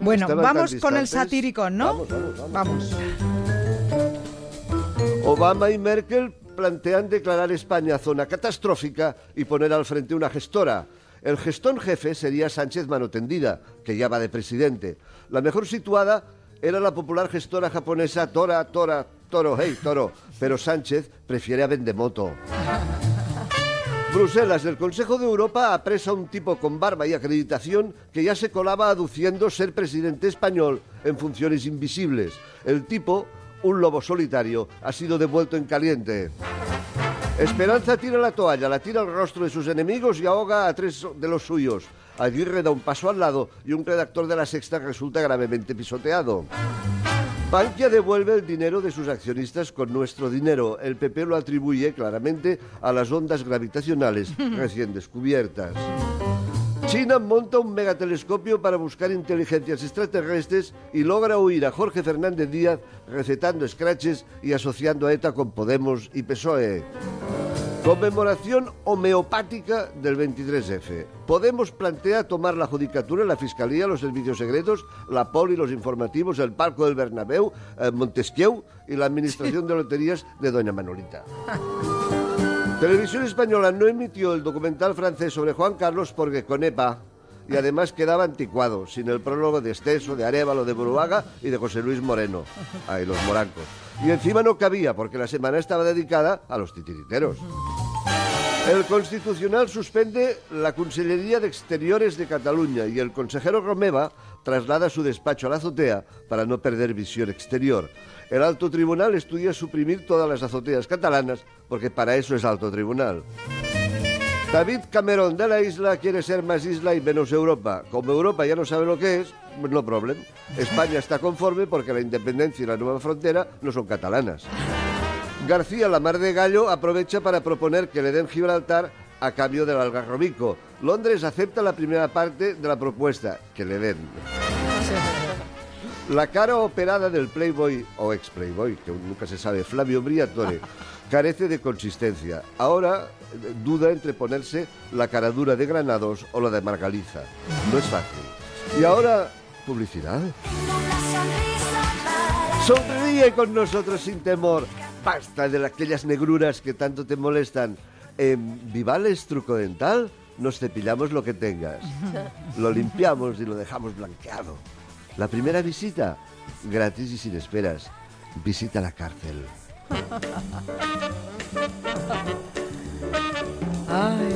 Bueno, Estaban tan vamos con el distantes. satírico, ¿no? Vamos, vamos, vamos. Vamos. Obama y Merkel plantean declarar España zona catastrófica y poner al frente una gestora. El gestón jefe sería Sánchez Mano Tendida, que ya va de presidente. La mejor situada era la popular gestora japonesa Tora, Tora, Toro, hey, Toro. Pero Sánchez prefiere a Vendemoto. Bruselas, el Consejo de Europa apresa a un tipo con barba y acreditación que ya se colaba aduciendo ser presidente español en funciones invisibles. El tipo, un lobo solitario, ha sido devuelto en caliente. Esperanza tira la toalla, la tira al rostro de sus enemigos y ahoga a tres de los suyos. Aguirre da un paso al lado y un redactor de la Sexta resulta gravemente pisoteado. Bankia devuelve el dinero de sus accionistas con nuestro dinero. El PP lo atribuye claramente a las ondas gravitacionales recién descubiertas. China monta un megatelescopio para buscar inteligencias extraterrestres y logra huir a Jorge Fernández Díaz recetando scratches y asociando a ETA con Podemos y PSOE. Conmemoración homeopática del 23F. Podemos plantea tomar la judicatura, la fiscalía, los servicios secretos, la poli, los informativos, el palco del Bernabéu, eh, Montesquieu y la administración de loterías de Doña Manolita. Televisión Española no emitió el documental francés sobre Juan Carlos porque conepa y además quedaba anticuado, sin el prólogo de Esteso, de Arevalo, de Buruaga y de José Luis Moreno. Ay, los morancos. Y encima no cabía porque la semana estaba dedicada a los titiriteros. El Constitucional suspende la Consellería de Exteriores de Cataluña y el consejero Romeva traslada su despacho a la azotea para no perder visión exterior. El Alto Tribunal estudia suprimir todas las azoteas catalanas porque para eso es Alto Tribunal. David Cameron de la isla quiere ser más isla y menos Europa. Como Europa ya no sabe lo que es, no problem. España está conforme porque la independencia y la nueva frontera no son catalanas. García Lamar de Gallo aprovecha para proponer que le den Gibraltar a cambio del algarrobico. Londres acepta la primera parte de la propuesta, que le den. La cara operada del Playboy o ex Playboy, que nunca se sabe, Flavio Briatore, carece de consistencia. Ahora eh, duda entre ponerse la cara dura de Granados o la de Margaliza. No es fácil. Y ahora, publicidad. Sonríe con nosotros sin temor. Basta de aquellas negruras que tanto te molestan. En Vivales Truco Dental nos cepillamos lo que tengas. Lo limpiamos y lo dejamos blanqueado. La primera visita, gratis y sin esperas. Visita la cárcel.